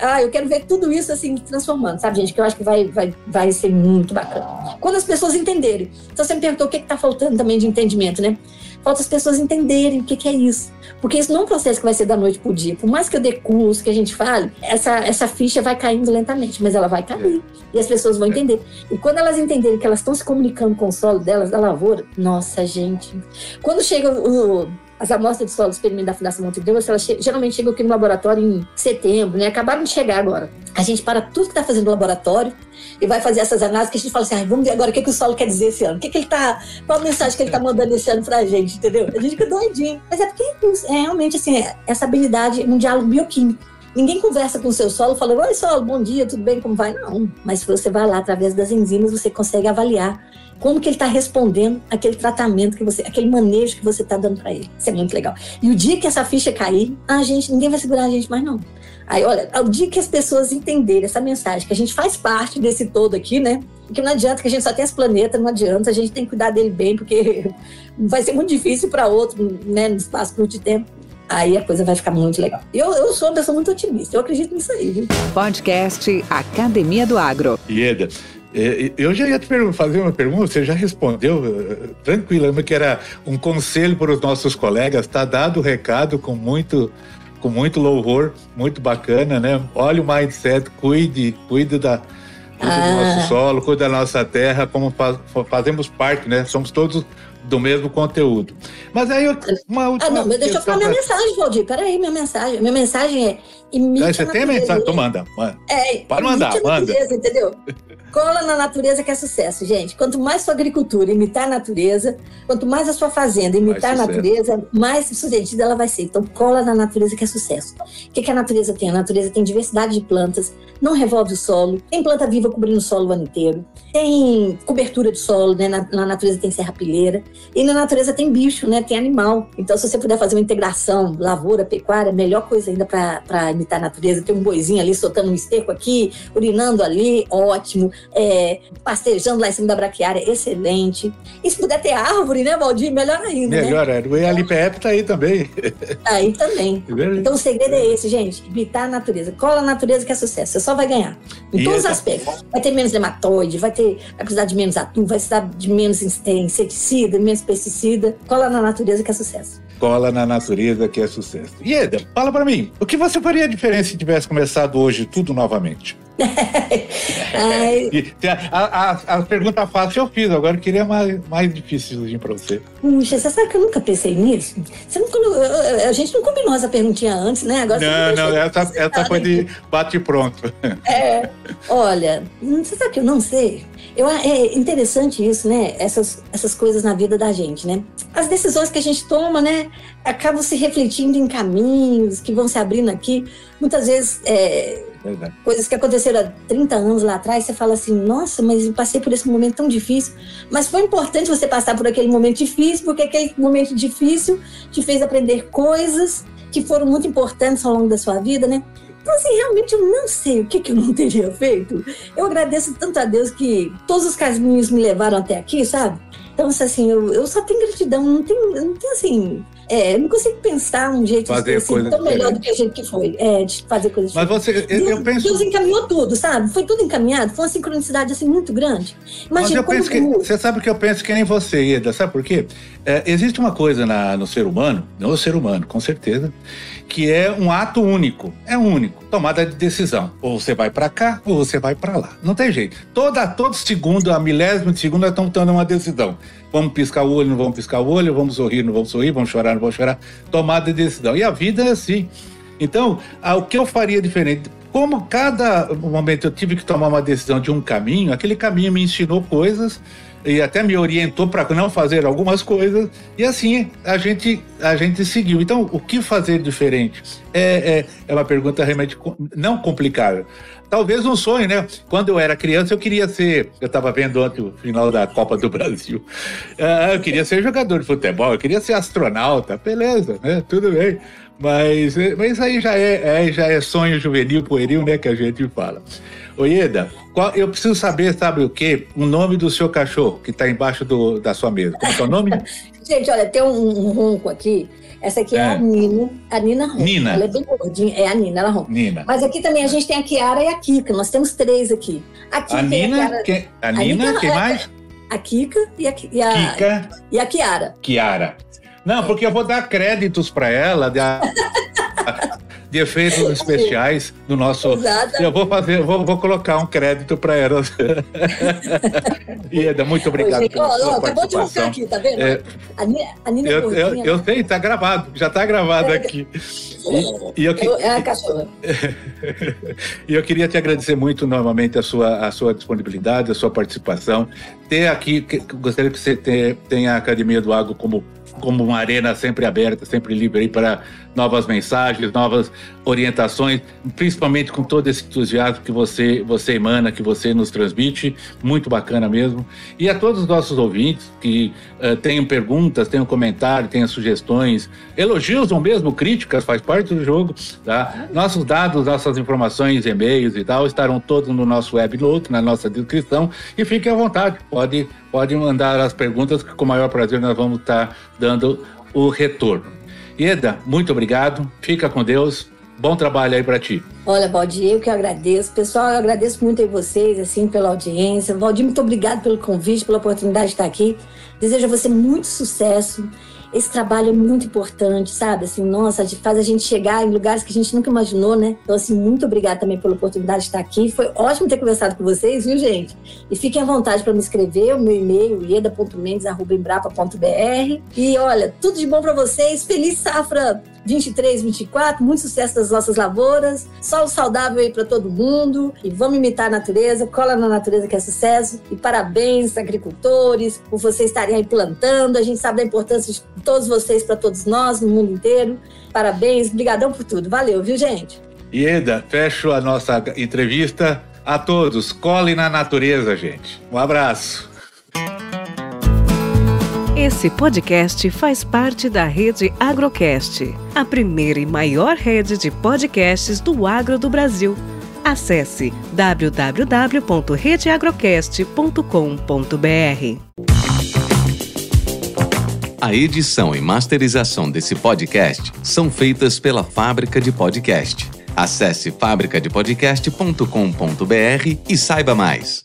ah, eu quero ver tudo isso assim transformando, sabe, gente? Que eu acho que vai, vai, vai ser muito bacana. Quando as pessoas entenderem. Então, você me perguntou o que está faltando também de entendimento, né? Falta as pessoas entenderem o que, que é isso. Porque isso não é um processo que vai ser da noite para dia. Por mais que eu dê curso, que a gente fale, essa, essa ficha vai caindo lentamente, mas ela vai cair. E as pessoas vão entender. E quando elas entenderem que elas estão se comunicando com o solo delas, da lavoura, nossa, gente. Quando chega o, as amostras de solo experimental da Fundação Montevideo, elas che geralmente chegam aqui no laboratório em setembro, né? Acabaram de chegar agora. A gente para tudo que está fazendo no laboratório e vai fazer essas análises que a gente fala assim, ah, vamos ver agora o que, que o solo quer dizer esse ano. O que, que ele tá. Qual a mensagem que ele está mandando esse ano para a gente, entendeu? A gente fica doidinho. Mas é porque é realmente assim, é essa habilidade, um diálogo bioquímico. Ninguém conversa com o seu solo falando, oi solo, bom dia, tudo bem, como vai? Não. Mas se você vai lá através das enzimas, você consegue avaliar como que ele está respondendo aquele tratamento que você, aquele manejo que você está dando para ele. Isso é muito legal. E o dia que essa ficha cair, a gente, ninguém vai segurar a gente mais não. Aí, olha, o dia que as pessoas entenderem essa mensagem, que a gente faz parte desse todo aqui, né? Que não adianta que a gente só tem esse planeta, não adianta, a gente tem que cuidar dele bem, porque vai ser muito difícil para outro, né, no espaço curto de tempo. Aí a coisa vai ficar muito legal. Eu, eu sou uma pessoa muito otimista, eu acredito nisso aí. Viu? Podcast Academia do Agro. Ieda, é, eu já ia te fazer uma pergunta, você já respondeu eh, tranquila, que era um conselho para os nossos colegas, está dado o recado com muito, com muito louvor, muito bacana, né? Olha o mindset, cuide, cuide da, cuide ah. do nosso solo, cuide da nossa terra, como faz, fazemos parte, né? Somos todos do mesmo conteúdo. Mas aí eu, uma última Ah, não, mas deixa eu falar minha mensagem, Valdir. Peraí, minha mensagem. Minha mensagem é imite Você tem mensagem? Então manda. manda. É, Pode mandar, manda. entendeu? Cola na natureza que é sucesso, gente. Quanto mais sua agricultura imitar a natureza, quanto mais a sua fazenda imitar a natureza, mais sucedida ela vai ser. Então, cola na natureza que é sucesso. O que, que a natureza tem? A natureza tem diversidade de plantas, não revolve o solo, tem planta viva cobrindo o solo o ano inteiro, tem cobertura de solo, né? Na, na natureza tem serrapilheira, e na natureza tem bicho, né? Tem animal. Então, se você puder fazer uma integração lavoura, pecuária, melhor coisa ainda para imitar a natureza. Tem um boizinho ali soltando um esterco aqui, urinando ali, ótimo é, pastejando lá em cima da braquiária, excelente. E se puder ter árvore, né, Valdir? Melhor ainda. Né? Melhor, né? O ELPF tá aí também. Tá aí também. Então o segredo é esse, gente: imitar a natureza. Cola a natureza que é sucesso. Você só vai ganhar. Em e todos essa... os aspectos. Vai ter menos nematóide, vai ter, vai precisar de menos atum, vai precisar de menos inseticida, menos pesticida. Cola na natureza que é sucesso cola na natureza que é sucesso. E Eda, fala para mim, o que você faria diferente se tivesse começado hoje tudo novamente? a, a, a, pergunta fácil eu fiz, agora eu queria mais, mais difícil para você. Puxa, você sabe que eu nunca pensei nisso? Você não, a gente não combinou essa perguntinha antes, né? Agora não, não, essa, essa foi de bate pronto. É, olha, você sabe que eu não sei? Eu, é interessante isso, né? Essas, essas coisas na vida da gente, né? As decisões que a gente toma, né? Acabam se refletindo em caminhos que vão se abrindo aqui. Muitas vezes, é. Coisas que aconteceram há 30 anos lá atrás, você fala assim, nossa, mas eu passei por esse momento tão difícil. Mas foi importante você passar por aquele momento difícil, porque aquele momento difícil te fez aprender coisas que foram muito importantes ao longo da sua vida, né? Então, assim, realmente eu não sei o que, que eu não teria feito. Eu agradeço tanto a Deus que todos os caminhos me levaram até aqui, sabe? Então, assim, eu, eu só tenho gratidão, não tenho, não tenho assim é, não consigo pensar um jeito fazer de ser tão melhor do que a gente que foi. É, de fazer coisas Mas você, eu, Deus, eu penso... Deus encaminhou tudo, sabe? Foi tudo encaminhado, foi uma sincronicidade assim muito grande. Imagina Mas eu penso que, você sabe que eu penso que nem você, Eda, sabe por quê? É, existe uma coisa na, no ser humano, no ser humano, com certeza, que é um ato único. É único. Tomada de decisão. Ou você vai para cá, ou você vai para lá. Não tem jeito. Toda, todo segundo, a milésimo de segundo, nós estamos tomando uma decisão. Vamos piscar o olho, não vamos piscar o olho, vamos sorrir, não vamos sorrir, vamos chorar, não vamos chorar. Tomada de decisão. E a vida é assim. Então, o que eu faria diferente? Como cada momento eu tive que tomar uma decisão de um caminho, aquele caminho me ensinou coisas e até me orientou para não fazer algumas coisas e assim a gente a gente seguiu. Então, o que fazer diferente? É, é, é uma pergunta realmente não complicada. Talvez um sonho, né? Quando eu era criança, eu queria ser. Eu estava vendo ontem o final da Copa do Brasil. Uh, eu queria ser jogador de futebol, eu queria ser astronauta, beleza, né? Tudo bem. Mas, mas aí já é, é, já é sonho juvenil, pueril, né? Que a gente fala. Oieda, qual, eu preciso saber, sabe o quê? O nome do seu cachorro que está embaixo do, da sua mesa. Qual é o nome? gente, olha, tem um, um ronco aqui essa aqui é, é a Nina, a Nina Ron. Nina. Ela é bem gordinha, é a Nina, ela ronca. Nina. Mas aqui também a gente tem a Kiara e a Kika, nós temos três aqui. A, Kika a Nina, a, Kiara, que, a, Nina, Nina, quem mais? A Kika e a, e a, Kika. E a Kiara. Kiara. Não, porque eu vou dar créditos para ela. De de efeitos especiais no nosso. Exato. Eu vou fazer, vou, vou colocar um crédito para ela. Ieda, muito obrigado. Gente, pela sua acabou de mostrar aqui, tá vendo? É, a Nina, a Nina eu, eu, eu, né? sei, tá gravado, já tá gravado é, aqui. E, e eu, eu, é a cachorra. e eu queria te agradecer muito novamente a sua, a sua disponibilidade, a sua participação. Ter aqui, gostaria que você tenha a Academia do Água como como uma arena sempre aberta, sempre livre para novas mensagens, novas orientações, principalmente com todo esse entusiasmo que você, você emana, que você nos transmite, muito bacana mesmo. E a todos os nossos ouvintes que uh, tenham perguntas, tenham comentários, tenham sugestões, elogios ou mesmo críticas, faz parte do jogo, tá? Nossos dados, nossas informações, e-mails e tal, estarão todos no nosso web note, na nossa descrição, e fiquem à vontade, pode, pode mandar as perguntas que com o maior prazer nós vamos estar dando o retorno. Ieda, muito obrigado. Fica com Deus. Bom trabalho aí para ti. Olha, Valdir, eu que agradeço. Pessoal, eu agradeço muito a vocês, assim, pela audiência. Valdir, muito obrigado pelo convite, pela oportunidade de estar aqui. Desejo a você muito sucesso esse trabalho é muito importante, sabe? Assim, nossa, faz a gente chegar em lugares que a gente nunca imaginou, né? Então, assim, muito obrigada também pela oportunidade de estar aqui. Foi ótimo ter conversado com vocês, viu, gente? E fiquem à vontade para me escrever, o meu e-mail, ieda.mendes.embrapa.br. E olha, tudo de bom para vocês. Feliz safra 23, 24, muito sucesso das nossas lavouras, solo saudável aí para todo mundo e vamos imitar a natureza, cola na natureza que é sucesso e parabéns agricultores por vocês estarem aí plantando, a gente sabe da importância de todos vocês para todos nós no mundo inteiro, parabéns, brigadão por tudo, valeu, viu gente? Ieda, fecho a nossa entrevista a todos, colhem na natureza, gente. Um abraço. Esse podcast faz parte da rede Agrocast, a primeira e maior rede de podcasts do agro do Brasil. Acesse www.redeagrocast.com.br. A edição e masterização desse podcast são feitas pela Fábrica de Podcast. Acesse fabricadepodcast.com.br e saiba mais.